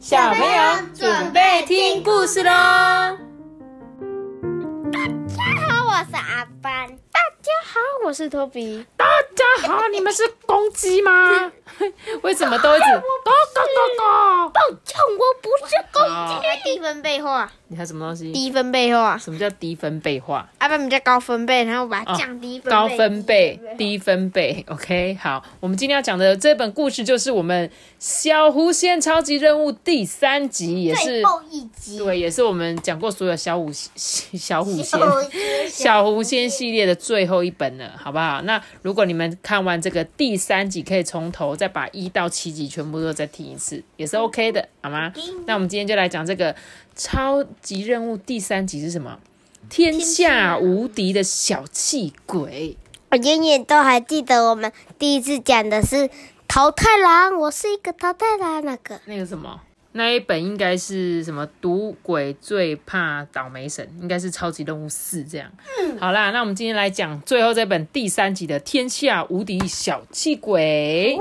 小朋友准备听故事喽！大家好，我是阿班。大家好，我是托比。大家好，你们是公鸡吗？为什么都一直咕咕咕咕？抱歉，我不是公鸡。低分贝化，你还什么东西？低分贝化，什么叫低分贝化？阿班比较高分贝，然后把它降低分。高分贝、低分贝。OK，好，我们今天要讲的这本故事就是我们《小狐仙超级任务》第三集，也是最后一集。对，也是我们讲过所有小狐小狐仙小小狐仙系列的最后一本了，好不好？那如果你们看完这个第三集，可以从头再把一到七集全部都再听一次，也是 OK 的，好吗？那我们今天就来讲这个超级任务第三集是什么？天下无敌的小气鬼。我永远都还记得我们第一次讲的是淘太郎，我是一个淘太郎那个。那个什么，那一本应该是什么？赌鬼最怕倒霉神，应该是超级任务四这样。嗯好啦，那我们今天来讲最后这本第三集的天下无敌小气鬼，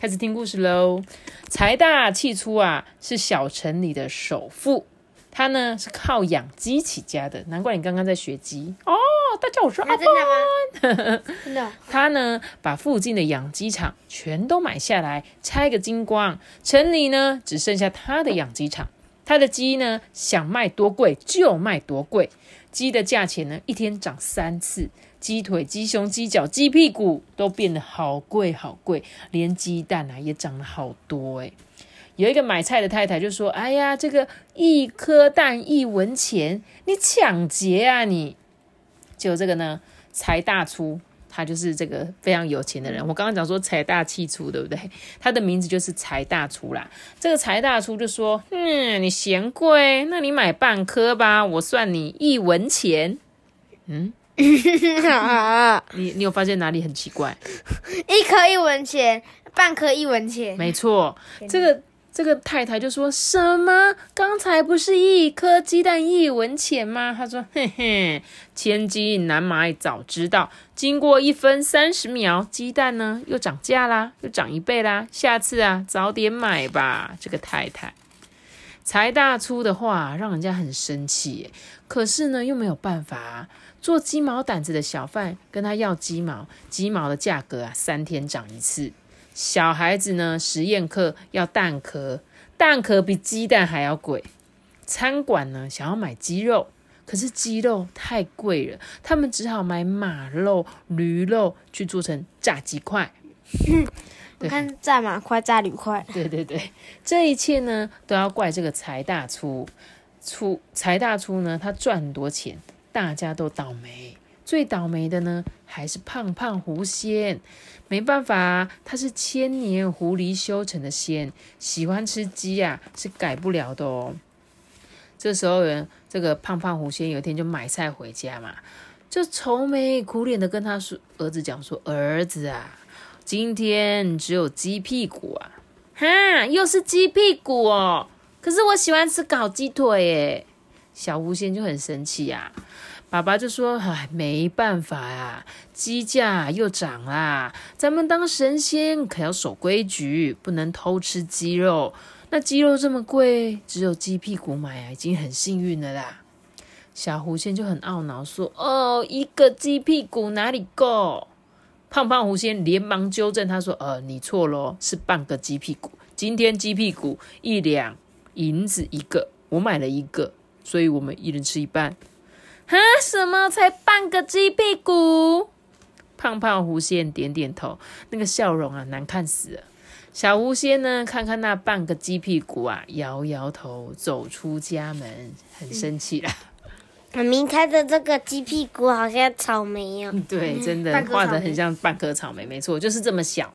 开始听故事喽。财大气粗啊，是小城里的首富。他呢是靠养鸡起家的，难怪你刚刚在学鸡哦。大家，我说阿真的吗？真的。他呢，把附近的养鸡场全都买下来，拆个精光。城里呢，只剩下他的养鸡场。他的鸡呢，想卖多贵就卖多贵。鸡的价钱呢，一天涨三次。鸡腿、鸡胸、鸡脚、鸡屁股都变得好贵好贵，连鸡蛋啊也涨了好多诶有一个买菜的太太就说：“哎呀，这个一颗蛋一文钱，你抢劫啊你！”就这个呢，财大粗，他就是这个非常有钱的人。我刚刚讲说财大气粗，对不对？他的名字就是财大粗啦。这个财大粗就说：“嗯，你嫌贵，那你买半颗吧，我算你一文钱。”嗯，你你有发现哪里很奇怪？一颗一文钱，半颗一文钱。没错，这个这个太太就说什么？刚才不是一颗鸡蛋一文钱吗？他说：“嘿嘿，千金难买早知道。经过一分三十秒，鸡蛋呢又涨价啦，又涨一倍啦。下次啊，早点买吧。”这个太太财大粗的话，让人家很生气。可是呢，又没有办法。做鸡毛掸子的小贩跟他要鸡毛，鸡毛的价格啊，三天涨一次。小孩子呢，实验课要蛋壳，蛋壳比鸡蛋还要贵。餐馆呢，想要买鸡肉，可是鸡肉太贵了，他们只好买马肉、驴肉去做成炸鸡块。我看炸马快、炸铝块。对对对，这一切呢，都要怪这个财大粗。粗财大粗呢，他赚很多钱，大家都倒霉。最倒霉的呢，还是胖胖狐仙。没办法啊，他是千年狐狸修成的仙，喜欢吃鸡呀、是改不了的哦。这时候人，这个胖胖狐仙有一天就买菜回家嘛，就愁眉苦脸的跟他说儿子讲说：“儿子啊，今天只有鸡屁股啊，哈，又是鸡屁股哦。可是我喜欢吃烤鸡腿耶。”小狐仙就很生气呀、爸爸就说：“哎，没办法呀、鸡价又涨啦，咱们当神仙可要守规矩，不能偷吃鸡肉。那鸡肉这么贵，只有鸡屁股买啊，已经很幸运了啦。”小狐仙就很懊恼说：“哦，一个鸡屁股哪里够？”胖胖狐仙连忙纠正他说：“呃，你错咯，是半个鸡屁股。今天鸡屁股一两银子一个，我买了一个，所以我们一人吃一半。”哈？什么？才半个鸡屁股？胖胖狐仙点点头，那个笑容啊，难看死了。小狐仙呢，看看那半个鸡屁股啊，摇摇头，走出家门，很生气啦。妈咪开的这个鸡屁股好像草莓哦。对，真的画的很像半颗草莓，没错，就是这么小。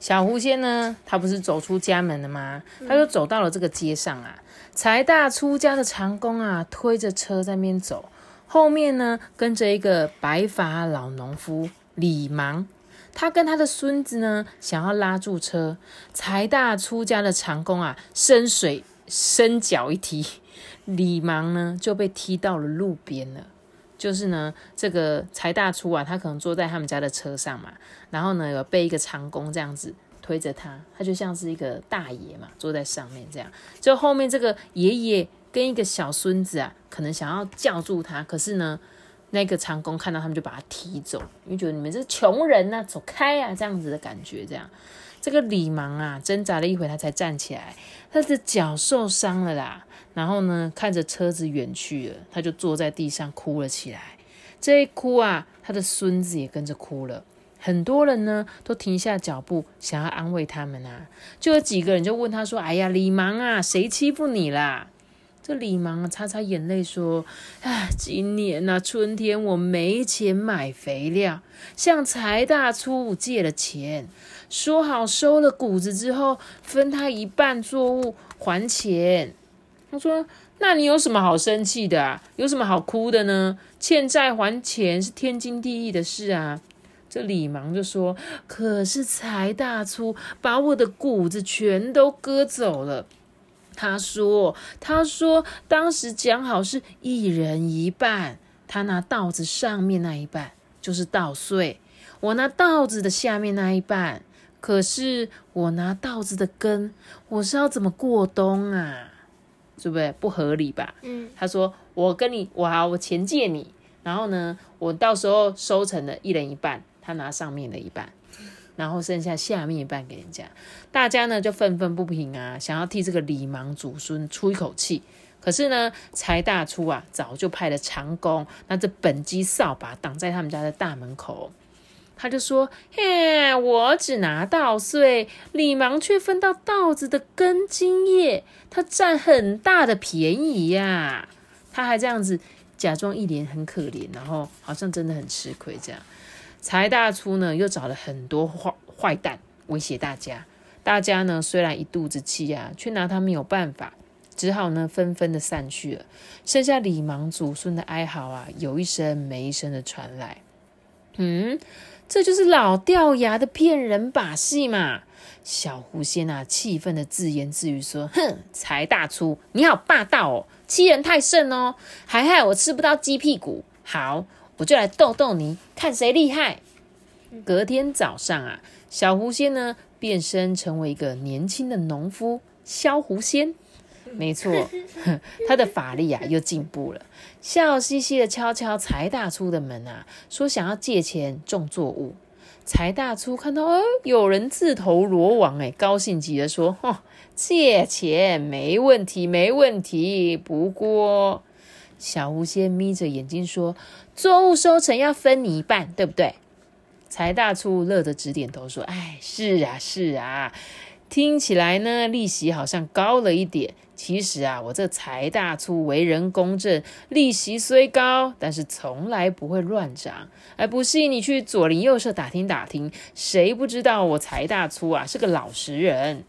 小狐仙呢，他不是走出家门了吗？他就走到了这个街上啊。财大出家的长工啊，推着车在那边走，后面呢跟着一个白发老农夫李芒。他跟他的孙子呢，想要拉住车，财大出家的长工啊，伸水伸脚一踢，李芒呢就被踢到了路边了。就是呢，这个财大厨啊，他可能坐在他们家的车上嘛，然后呢有被一个长工这样子推着他，他就像是一个大爷嘛，坐在上面这样。就后面这个爷爷跟一个小孙子啊，可能想要叫住他，可是呢，那个长工看到他们就把他踢走，因为觉得你们是穷人呐、走开啊，这样子的感觉。这样，这个李芒啊，挣扎了一会，他才站起来，他的脚受伤了啦。然后呢，看着车子远去了，他就坐在地上哭了起来。这一哭啊，他的孙子也跟着哭了。很多人呢都停下脚步，想要安慰他们啊。就有几个人就问他说：“哎呀，李芒啊，谁欺负你啦？”这李芒，擦擦眼泪说：“哎，今年呐、春天我没钱买肥料，向财大粗借了钱，说好收了谷子之后分他一半作物还钱。”他说：“那你有什么好生气的啊？有什么好哭的呢？欠债还钱是天经地义的事啊。”这李芒就说：“可是财大粗把我的谷子全都割走了。”他说：“他说当时讲好是一人一半，他拿稻子上面那一半就是稻穗，我拿稻子的下面那一半。可是我拿稻子的根，我是要怎么过冬啊？对不对？不合理吧？嗯，他说：“我跟你，我好，我钱借你，然后呢，我到时候收成了一人一半，他拿上面的一半，然后剩下下面一半给人家。大家呢就愤愤不平啊，想要替这个李芒祖孙出一口气。可是呢，财大粗啊，早就派了长工，拿着本机扫把挡在他们家的大门口。他就说：“嘿，我只拿稻穗，李芒却分到稻子的根茎叶，他占很大的便宜呀、他还这样子假装一脸很可怜，然后好像真的很吃亏这样。财大粗呢，又找了很多坏坏蛋威胁大家。大家呢虽然一肚子气啊，却拿他没有办法，只好呢纷纷的散去了。剩下李芒祖孙的哀嚎啊，有一声没一声的传来。嗯，这就是老掉牙的骗人把戏嘛！小狐仙啊，气愤的自言自语说：“哼，财大粗，你好霸道哦，欺人太甚哦，还害我吃不到鸡屁股。好，我就来逗逗你，看谁厉害。”隔天早上啊，小狐仙呢变身成为一个年轻的农夫萧狐仙。没错，他的法力啊又进步了，笑嘻嘻的敲敲财大粗的门啊，说想要借钱种作物。财大粗看到哦，有人自投罗网，哎，高兴极了，说：“哦，借钱没问题，没问题。不过，小狐仙眯着眼睛说，作物收成要分你一半，对不对？”财大粗乐得直点头说：“哎，是啊，是啊。”听起来呢，利息好像高了一点。其实啊，我这财大粗为人公正，利息虽高，但是从来不会乱涨。哎，不信你去左邻右舍打听打听，谁不知道我财大粗啊是个老实人？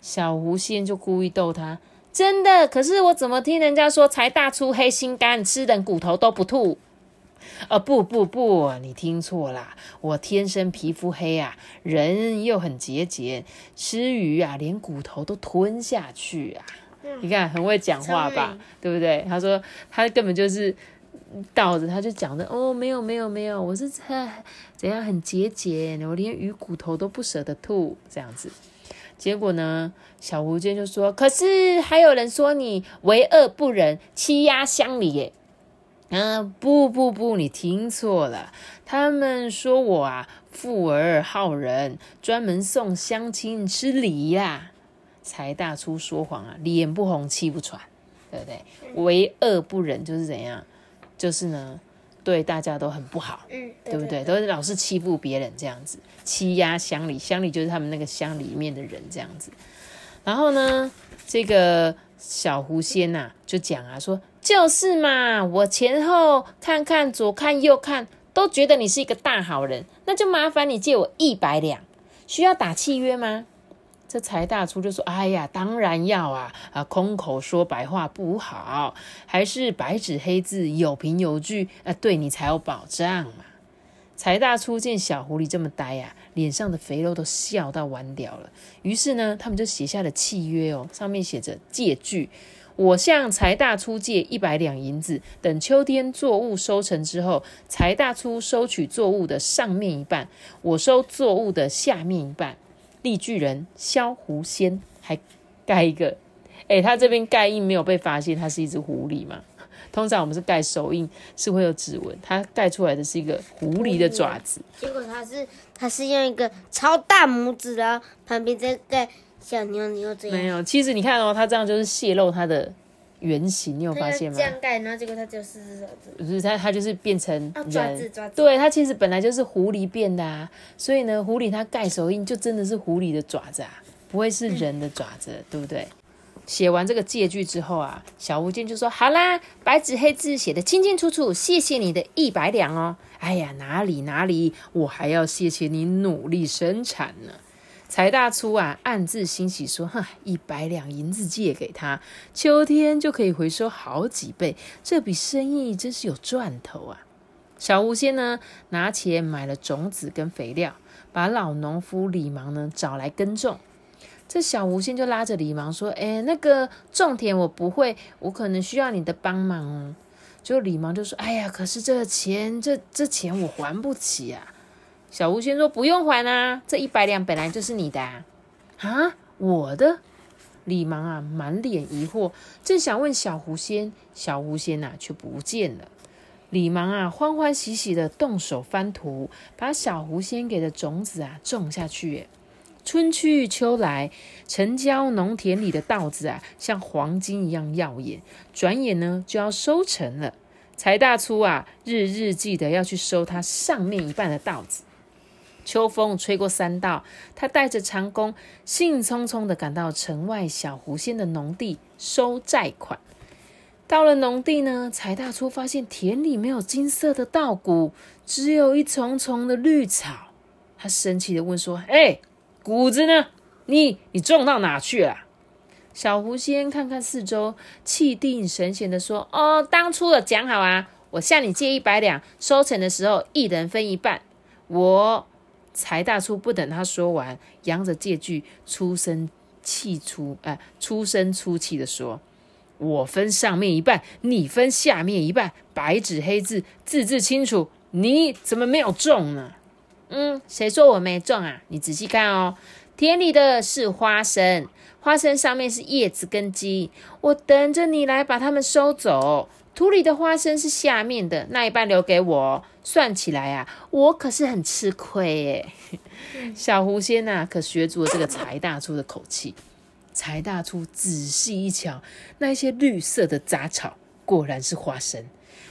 小狐仙就故意逗他，真的。可是我怎么听人家说财大粗黑心肝，吃人骨头都不吐？啊，不不不，你听错啦！我天生皮肤黑啊，人又很节俭，吃鱼啊，连骨头都吞下去啊！你看，很会讲话吧？对不对？他说他根本就是倒着，他就讲的哦，没有没有没有，我是怎 怎样很节俭，我连鱼骨头都不舍得吐，这样子。结果呢，小狐仙就说：“可是还有人说你为恶不仁，欺压乡里耶。”啊，不不不，你听错了。他们说我啊，富而好仁，专门送乡亲吃梨呀、财大粗说谎啊，脸不红气不喘，对不对？为恶不仁就是怎样？就是呢，对大家都很不好，嗯，对不对？都是老是欺负别人这样子，欺压乡里，乡里就是他们那个乡里面的人这样子。然后呢，这个小狐仙呐、就讲啊，说就是嘛，我前后看看，左看右看，都觉得你是一个大好人，那就麻烦你借我一百两，需要打契约吗？这财大粗就说：“哎呀，当然要啊！啊，空口说白话不好，还是白纸黑字、有凭有据，啊，对你才有保障嘛。”财大粗见小狐狸这么呆呀、脸上的肥肉都笑到弯掉了。于是呢，他们就写下了契约哦，上面写着借据：我向财大粗借一百两银子，等秋天作物收成之后，财大粗收取作物的上面一半，我收作物的下面一半。绿巨人萧狐仙还盖一个，哎，他这边盖印没有被发现，它是一只狐狸嘛？通常我们是盖手印是会有指纹，它盖出来的是一个狐狸的爪子。结果他是他是用一个超大拇指，然后旁边再盖小妞妞这样。没有，其实你看哦，它这样就是泄露它的原型，你有发现吗这？样盖，然后结果他只有四只手指。不是它，它就是变成。爪子爪子。对，它其实本来就是狐狸变的啊，所以呢，狐狸它盖手印就真的是狐狸的爪子啊，不会是人的爪子，对不对？写完这个借据之后啊，小巫见就说：“好啦，白纸黑字写的清清楚楚，谢谢你的一百两哦。”哎呀，哪里哪里，我还要谢谢你努力生产呢。财大粗啊，暗自欣喜说：“哈，一百两银子借给他，秋天就可以回收好几倍，这笔生意真是有赚头啊！”小狐仙呢，拿钱买了种子跟肥料，把老农夫李芒呢找来耕种。这小狐仙就拉着李芒说：“哎，那个种田我不会，我可能需要你的帮忙哦。”就李芒就说：“哎呀，可是这钱，这这钱我还不起啊。”小狐仙说：“不用还啊，这一百两本来就是你的啊，我的。”李芒啊，满脸疑惑，正想问小狐仙，小狐仙呐、却不见了。李芒啊，欢欢喜喜的动手翻土，把小狐仙给的种子啊种下去。春去秋来，城郊农田里的稻子啊，像黄金一样耀眼。转眼呢，就要收成了。财大粗啊，日日记得要去收他上面一半的稻子。秋风吹过山道，他带着长工，兴冲冲的赶到城外小狐仙的农地收债款。到了农地呢，财大粗发现田里没有金色的稻谷，只有一丛丛的绿草。他生气的问说：“哎、谷子呢？你你种到哪去了？”小狐仙看看四周，气定神闲的说：“哦，当初有讲好啊，我向你借一百两，收成的时候一人分一半。我财大粗不等他说完，扬着借据，出声气出，哎、出声出气的说：“我分上面一半，你分下面一半，白纸黑字，字字清楚。你怎么没有中呢？”嗯，谁说我没中啊？你仔细看哦，田里的是花生，花生上面是叶子跟茎，我等着你来把它们收走。土里的花生是下面的，那一半留给我。算起来啊，我可是很吃亏耶。小狐仙呐、可学足了这个财大叔的口气。财大叔仔细一瞧，那些绿色的杂草果然是花生。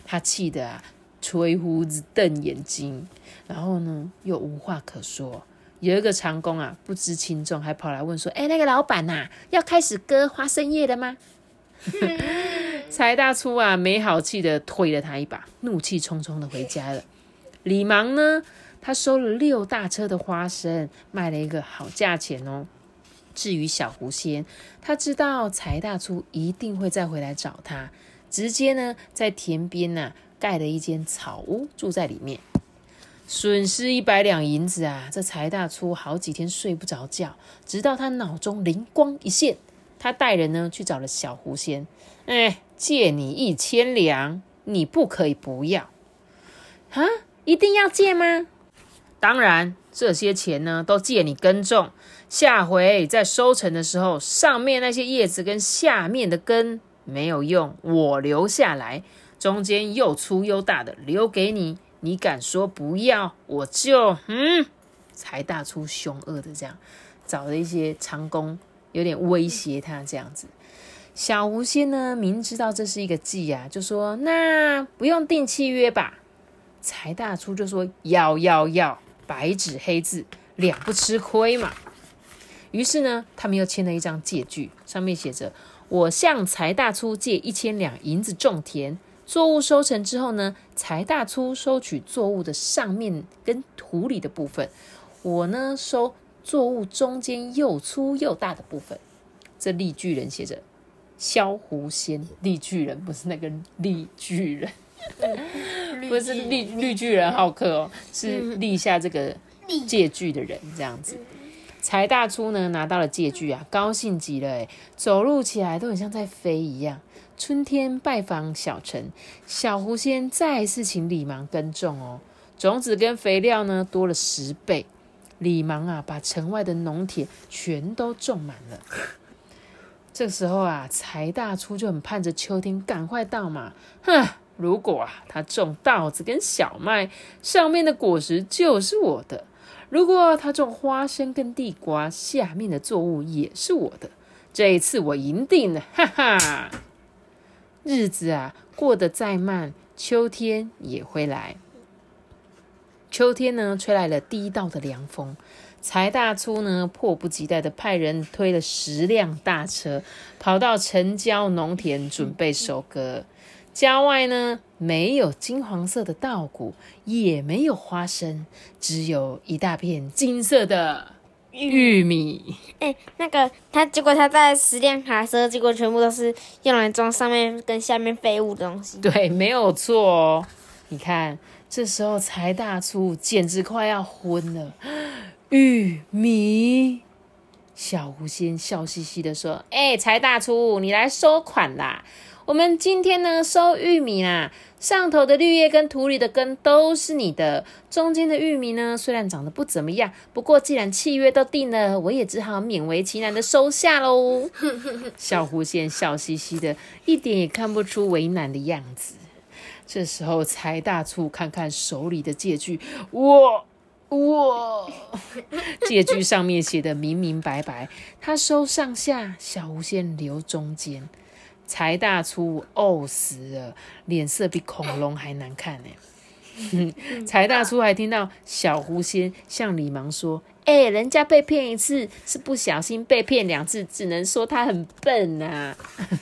他气得啊，吹胡子瞪眼睛，然后呢又无话可说。有一个长工啊，不知轻重，还跑来问说：“哎，那个老板呐、要开始割花生叶了吗？” 财大粗啊，没好气的推了他一把，怒气冲冲的回家了。李芒呢，他收了六大车的花生，卖了一个好价钱哦。至于小狐仙，他知道财大粗一定会再回来找他，直接呢在田边呐、盖了一间草屋，住在里面。损失一百两银子啊！这财大粗好几天睡不着觉，直到他脑中灵光一现，他带人呢去找了小狐仙，哎，借你一千两，你不可以不要啊？一定要借吗？当然，这些钱呢都借你耕种，下回在收成的时候，上面那些叶子跟下面的根没有用，我留下来，中间又粗又大的留给你。你敢说不要，我就嗯，财大粗凶恶的这样找了一些长工，有点威胁他这样子。小狐仙呢，明知道这是一个计啊，就说那不用订契约吧。财大粗就说要要要，白纸黑字，两不吃亏嘛。于是呢，他们又签了一张借据，上面写着：“我向财大粗借一千两银子种田，作物收成之后呢，财大粗收取作物的上面跟土里的部分，我呢收作物中间又粗又大的部分。”这绿巨人写着“萧狐仙”，绿巨人不是那个绿巨人。不是绿绿巨人好客哦，是立下这个借据的人这样子。财大粗呢拿到了借据啊，高兴极了哎，走路起来都很像在飞一样。春天拜访小陈，小狐仙再次请李芒耕种哦，种子跟肥料呢多了十倍。李芒啊，把城外的农田全都种满了。这时候啊，财大粗就很盼着秋天赶快到嘛。哼，如果啊，他种稻子跟小麦，上面的果实就是我的；如果他种花生跟地瓜，下面的作物也是我的。这一次我赢定了，哈哈！日子啊，过得再慢，秋天也会来。秋天呢，吹来了第一道的凉风。财大粗呢，迫不及待的派人推了十辆大车，跑到城郊农田准备收割。郊外呢，没有金黄色的稻谷，也没有花生，只有一大片金色的玉米。哎，那个他结果他在十辆卡车，结果全部都是用来装上面跟下面废物的东西。对，没有错哦。你看，这时候财大粗简直快要昏了。玉米，小狐仙笑嘻嘻的说：“哎，财大粗，你来收款啦！我们今天呢收玉米啦，上头的绿叶跟土里的根都是你的，中间的玉米呢虽然长得不怎么样，不过既然契约都定了，我也只好勉为其难的收下喽。”小狐仙笑嘻嘻的，一点也看不出为难的样子。这时候，财大粗看看手里的借据，哇。哇！借据上面写的明明白白，他收上下，小狐仙留中间。财大粗呕死了，脸色比恐龙还难看呢。财大粗还听到小狐仙向李芒说：“哎，人家被骗一次是不小心，被骗两次只能说他很笨啊。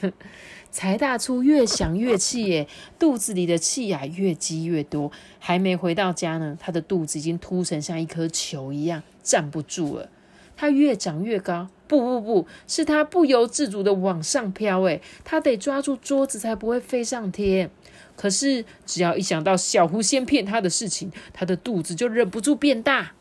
”财大粗越想越气，耶，肚子里的气呀越积越多。还没回到家呢，他的肚子已经凸成像一颗球一样，站不住了。他越长越高，不不不是他不由自主的往上飘，哎，他得抓住桌子才不会飞上天。可是只要一想到小狐仙骗他的事情，他的肚子就忍不住变大。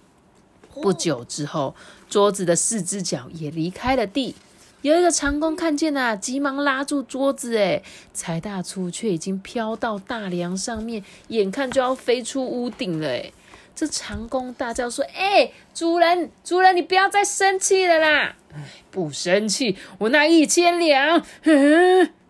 不久之后，桌子的四只脚也离开了地。有一个长工看见了，急忙拉住桌子。哎，财大粗却已经飘到大梁上面，眼看就要飞出屋顶了。哎，这长工大叫说：“哎，主人，主人，你不要再生气了啦！”，不生气，我那一千两。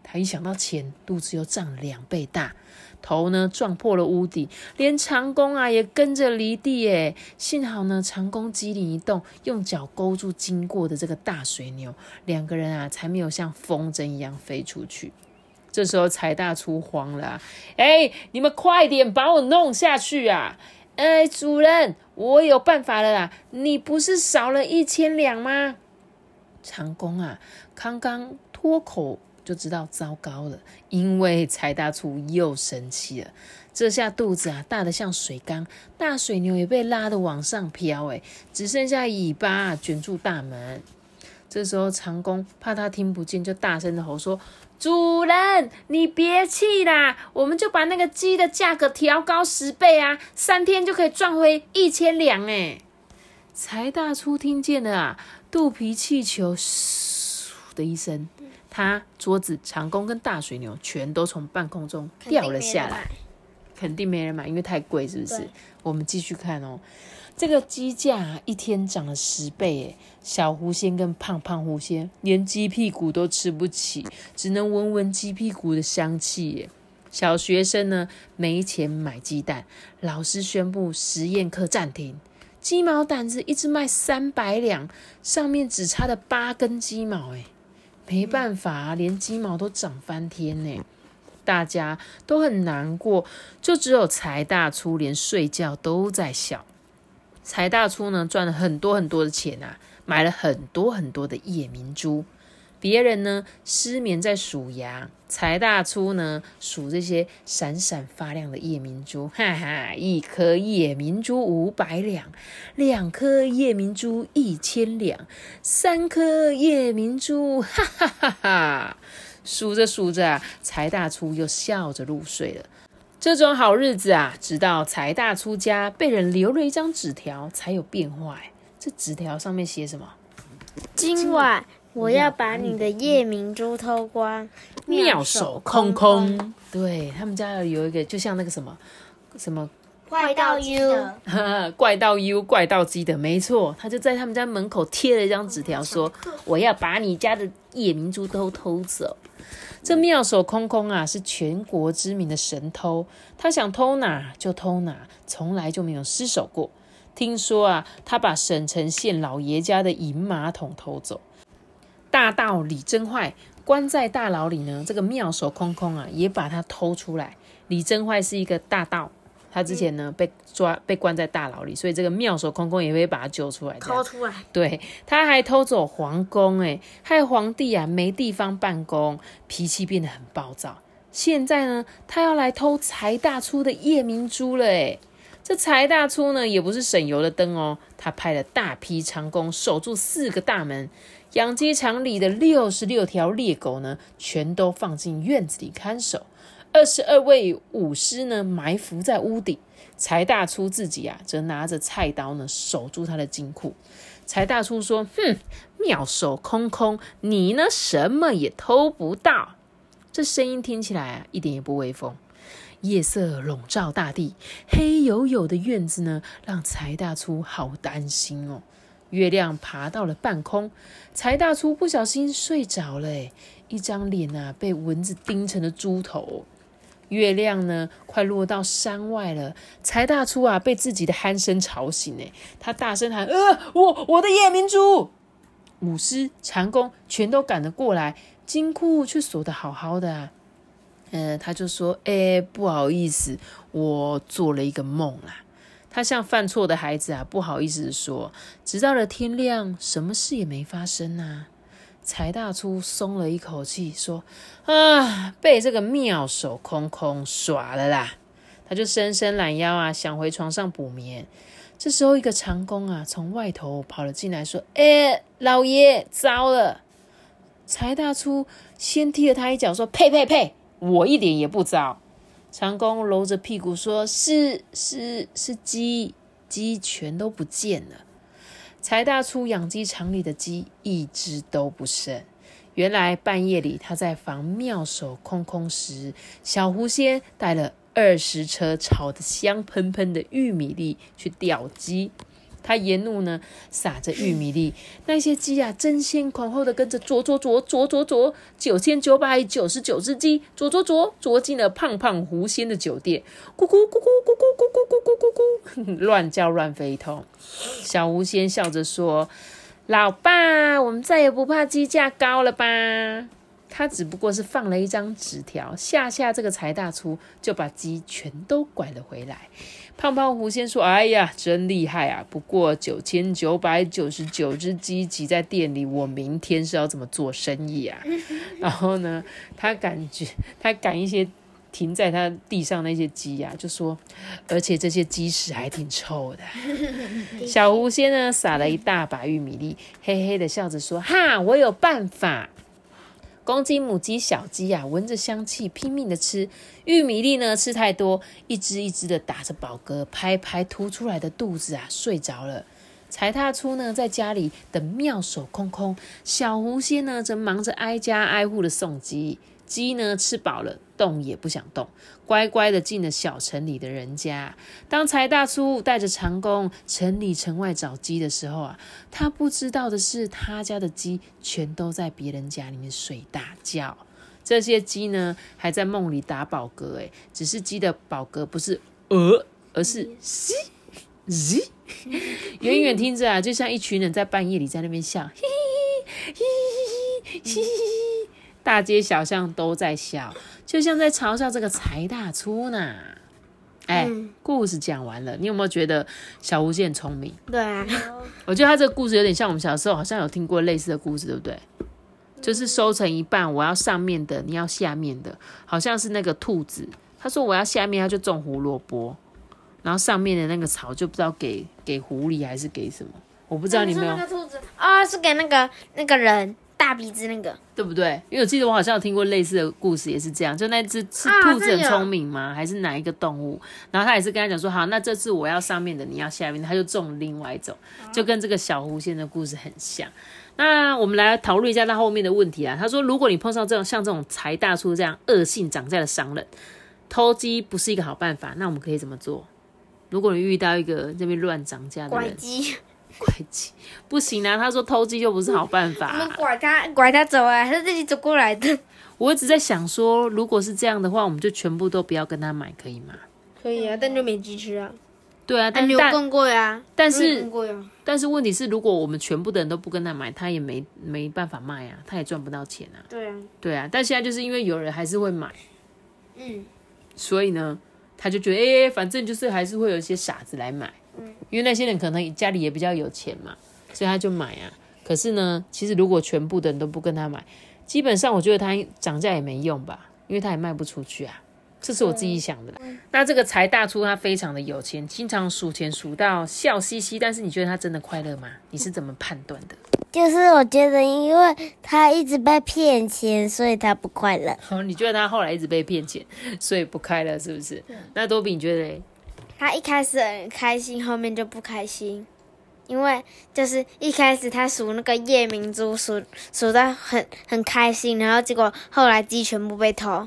他一想到钱，肚子又胀两倍大。头呢撞破了屋顶，连长工啊也跟着离地诶。幸好呢，长工机灵一动，用脚勾住经过的这个大水牛，两个人啊才没有像风筝一样飞出去。这时候财大粗慌了，哎，你们快点把我弄下去啊！哎，主人，我有办法了啦！你不是少了一千两吗？长工啊，刚刚脱口。就知道糟糕了，因为财大厨又生气了。这下肚子啊大的像水缸，大水牛也被拉的往上飘，哎，只剩下尾巴卷住大门。这时候长工怕他听不见，就大声的吼说：“主人，你别气啦，我们就把那个鸡的价格调高十倍啊，三天就可以赚回一千两。”哎，财大粗听见了啊，肚皮气球嗖的一声。他桌子、长工跟大水牛全都从半空中掉了下来，肯定没人买，因为太贵，是不是？我们继续看哦，这个鸡价一天涨了十倍，诶小狐仙跟胖胖狐仙连鸡屁股都吃不起，只能闻闻鸡屁股的香气，耶。小学生呢没钱买鸡蛋，老师宣布实验课暂停。鸡毛掸子一直卖三百两，上面只差了八根鸡毛，诶没办法，连鸡毛都涨翻天呢，大家都很难过，就只有财大粗连睡觉都在笑。财大粗呢赚了很多很多的钱啊，买了很多很多的夜明珠。别人呢失眠在数羊，财大粗呢数这些闪闪发亮的夜明珠，哈哈，一颗夜明珠五百两，两颗夜明珠一千两，三颗夜明珠，哈哈哈哈！数着数着啊，财大粗又笑着入睡了。这种好日子啊，直到财大出家被人留了一张纸条，才有变化。这纸条上面写什么？今晚。我要把你的夜明珠偷光，妙手空空。对他们家有一个，就像那个什么什么怪盗 U，怪盗 U，怪盗鸡的，没错，他就在他们家门口贴了一张纸条，说我要把你家的夜明珠都偷走。这妙手空空啊，是全国知名的神偷，他想偷哪就偷哪，从来就没有失手过。听说啊，他把省城县老爷家的银马桶偷走。大盗李真坏关在大牢里呢，这个妙手空空啊，也把他偷出来。李真坏是一个大盗。他之前呢被抓被关在大牢里，所以这个妙手空空也会把他救出来。偷出来，对，他还偷走皇宫，哎，害皇帝啊没地方办公，脾气变得很暴躁。现在呢，他要来偷财大粗的夜明珠了，哎，这财大粗呢也不是省油的灯哦，他派了大批长工守住四个大门，养鸡场里的六十六条猎狗呢，全都放进院子里看守。二十二位武师呢，埋伏在屋顶。财大粗自己啊，则拿着菜刀呢，守住他的金库。财大粗说：“哼，妙手空空，你呢，什么也偷不到。”这声音听起来啊，一点也不威风。夜色笼罩大地，黑黝黝的院子呢，让财大粗好担心哦。月亮爬到了半空，财大粗不小心睡着了，一张脸啊，被蚊子叮成了猪头。月亮呢，快落到山外了。财大粗啊，被自己的鼾声吵醒哎，他大声喊：“呃，我我的夜明珠！”舞狮、长工全都赶了过来，金库却锁得好好的啊。嗯，他就说：“哎，不好意思，我做了一个梦啦。”他像犯错的孩子啊，不好意思的说：“直到了天亮，什么事也没发生啊。”柴大粗松了一口气，说：“啊，被这个妙手空空耍了啦！”他就伸伸懒腰啊，想回床上补眠。这时候，一个长工啊，从外头跑了进来，说：“哎，老爷，糟了！”柴大粗先踢了他一脚，说：“呸呸呸，我一点也不糟。”长工揉着屁股说：“是是是，鸡鸡全都不见了。”财大粗养鸡场里的鸡一只都不剩。原来半夜里他在防妙手空空时，小狐仙带了二十车炒得香喷喷的玉米粒去吊鸡。他沿路呢撒着玉米粒，那些鸡啊争先恐后的跟着啄啄啄啄啄啄，九千九百九十九只鸡啄啄啄啄进了胖胖狐仙的酒店，咕咕咕咕咕咕咕咕咕咕咕咕，乱叫乱飞通。小狐仙笑着说：“老爸，我们再也不怕鸡价高了吧？”他只不过是放了一张纸条吓吓这个财大厨，就把鸡全都拐了回来。胖胖狐仙说：“哎呀，真厉害啊！不过九千九百九十九只鸡挤在店里，我明天是要怎么做生意啊？” 然后呢，他感觉他赶一些停在他地上那些鸡呀，就说：“而且这些鸡屎还挺臭的。”小狐仙呢，撒了一大把玉米粒，嘿嘿的笑着说：“哈，我有办法。”公鸡、母鸡、小鸡呀，闻着香气拼命的吃玉米粒呢，吃太多，一只一只的打着饱嗝，拍拍凸出来的肚子啊，睡着了。财大粗呢，在家里等妙手空空，小狐仙呢，正忙着挨家挨户的送鸡。鸡呢吃饱了，动也不想动，乖乖的进了小城里的人家。当财大粗带着长工城里城外找鸡的时候啊，他不知道的是，他家的鸡全都在别人家里面睡大觉。这些鸡呢，还在梦里打饱嗝，哎，只是鸡的饱嗝不是鹅，而是嘻嘻，远远听着啊，就像一群人在半夜里在那边笑，嘻嘻嘻嘻嘻嘻。大街小巷都在笑，就像在嘲笑这个财大粗呢。哎，故事讲完了，你有没有觉得小吴健聪明？对啊，我觉得他这个故事有点像我们小时候好像有听过类似的故事，对不对？就是收成一半，我要上面的，你要下面的，好像是那个兔子，他说我要下面，他就种胡萝卜，然后上面的那个草就不知道给给狐狸还是给什么，我不知道你没有。那个兔子啊，是给那个那个人。大鼻子那个对不对？因为我记得我好像有听过类似的故事，也是这样。就那只是兔子很聪明吗？还是哪一个动物？然后他也是跟他讲说：“好，那这次我要上面的，你要下面。”他就种另外一种，就跟这个小狐仙的故事很像。那我们来讨论一下他后面的问题啊。他说：“如果你碰上这种像这种财大粗这样恶性涨价的商人，偷鸡不是一个好办法。那我们可以怎么做？”如果你遇到一个这边乱涨价的人，拐鸡，不行啊！他说偷鸡就不是好办法、我们拐他，拐他走啊，他是自己走过来的。我一直在想说，如果是这样的话，我们就全部都不要跟他买，可以吗？可以啊，但就没鸡吃啊，对啊，但牛更贵啊，但是更贵啊。但是问题是，如果我们全部的人都不跟他买，他也没没办法卖啊，他也赚不到钱啊。对啊，对啊，但现在就是因为有人还是会买，嗯，所以呢，他就觉得，哎、反正就是还是会有一些傻子来买，嗯，因为那些人可能家里也比较有钱嘛，所以他就买啊。可是呢，其实如果全部的人都不跟他买，基本上我觉得他涨价也没用吧，因为他也卖不出去啊。这是我自己想的啦。那这个财大叔他非常的有钱，经常数钱数到笑嘻嘻，但是你觉得他真的快乐吗？你是怎么判断的？就是我觉得，因为他一直被骗钱，所以他不快乐。哦，你觉得他后来一直被骗钱，所以不快乐是不是？那多比你觉得嘞？他一开始很开心，后面就不开心，因为就是一开始他数那个夜明珠，数数到很很开心，然后结果后来鸡全部被偷，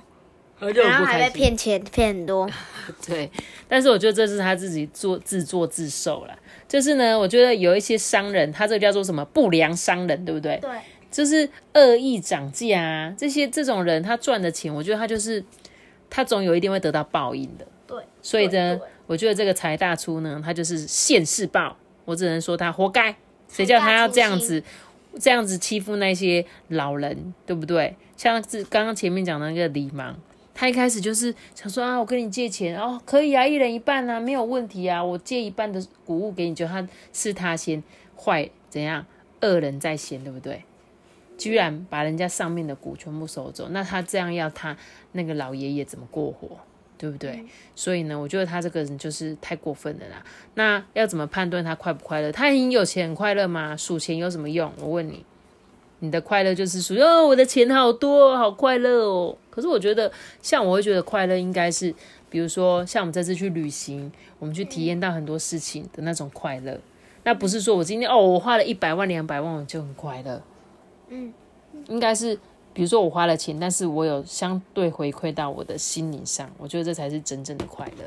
然后还被骗钱，骗很多。对，但是我觉得这是他自己做自作自受了。就是呢，我觉得有一些商人，他这个叫做什么不良商人，对不对？对，就是恶意涨价啊，这些这种人他赚的钱，我觉得他就是他总有一天会得到报应的。对，所以呢我觉得这个财大出呢，他就是现世报，我只能说他活该。谁叫他要这样子这样子欺负那些老人，对不对？像是刚刚前面讲的那个李芒，他一开始就是想说啊，我跟你借钱哦，可以啊，一人一半啊，没有问题啊，我借一半的谷物给你，就他是他先坏怎样，恶人在先，对不对？居然把人家上面的股全部收走，那他这样要他那个老爷爷怎么过活，对不对？所以呢，我觉得他这个人就是太过分了啦。那要怎么判断他快不快乐？他很有钱很快乐吗？数钱有什么用？我问你，你的快乐就是属于哦，我的钱好多，好快乐哦。可是我觉得，像我会觉得快乐应该是，比如说像我们这次去旅行，我们去体验到很多事情的那种快乐。那不是说我今天哦，我花了一百万、两百万，我就很快乐。嗯，应该是比如说我花了钱，但是我有相对回馈到我的心灵上，我觉得这才是真正的快乐。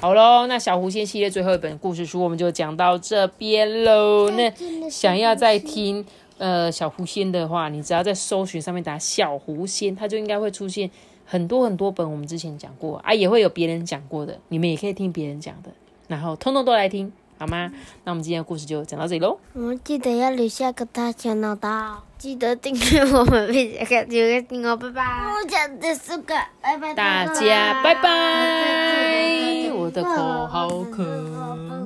好喽，那小狐仙系列最后一本故事书我们就讲到这边喽。那想要再听呃小狐仙的话，你只要在搜寻上面打小狐仙，它就应该会出现很多很多本我们之前讲过啊，也会有别人讲过的，你们也可以听别人讲的，然后通通都来听。好吗？那我们今天的故事就讲到这里喽。我们记得要留下个大小脑袋。记得订阅我们，并且看订阅订哦，拜拜。我讲的是个，拜拜，大家拜拜，我的口好渴。渴。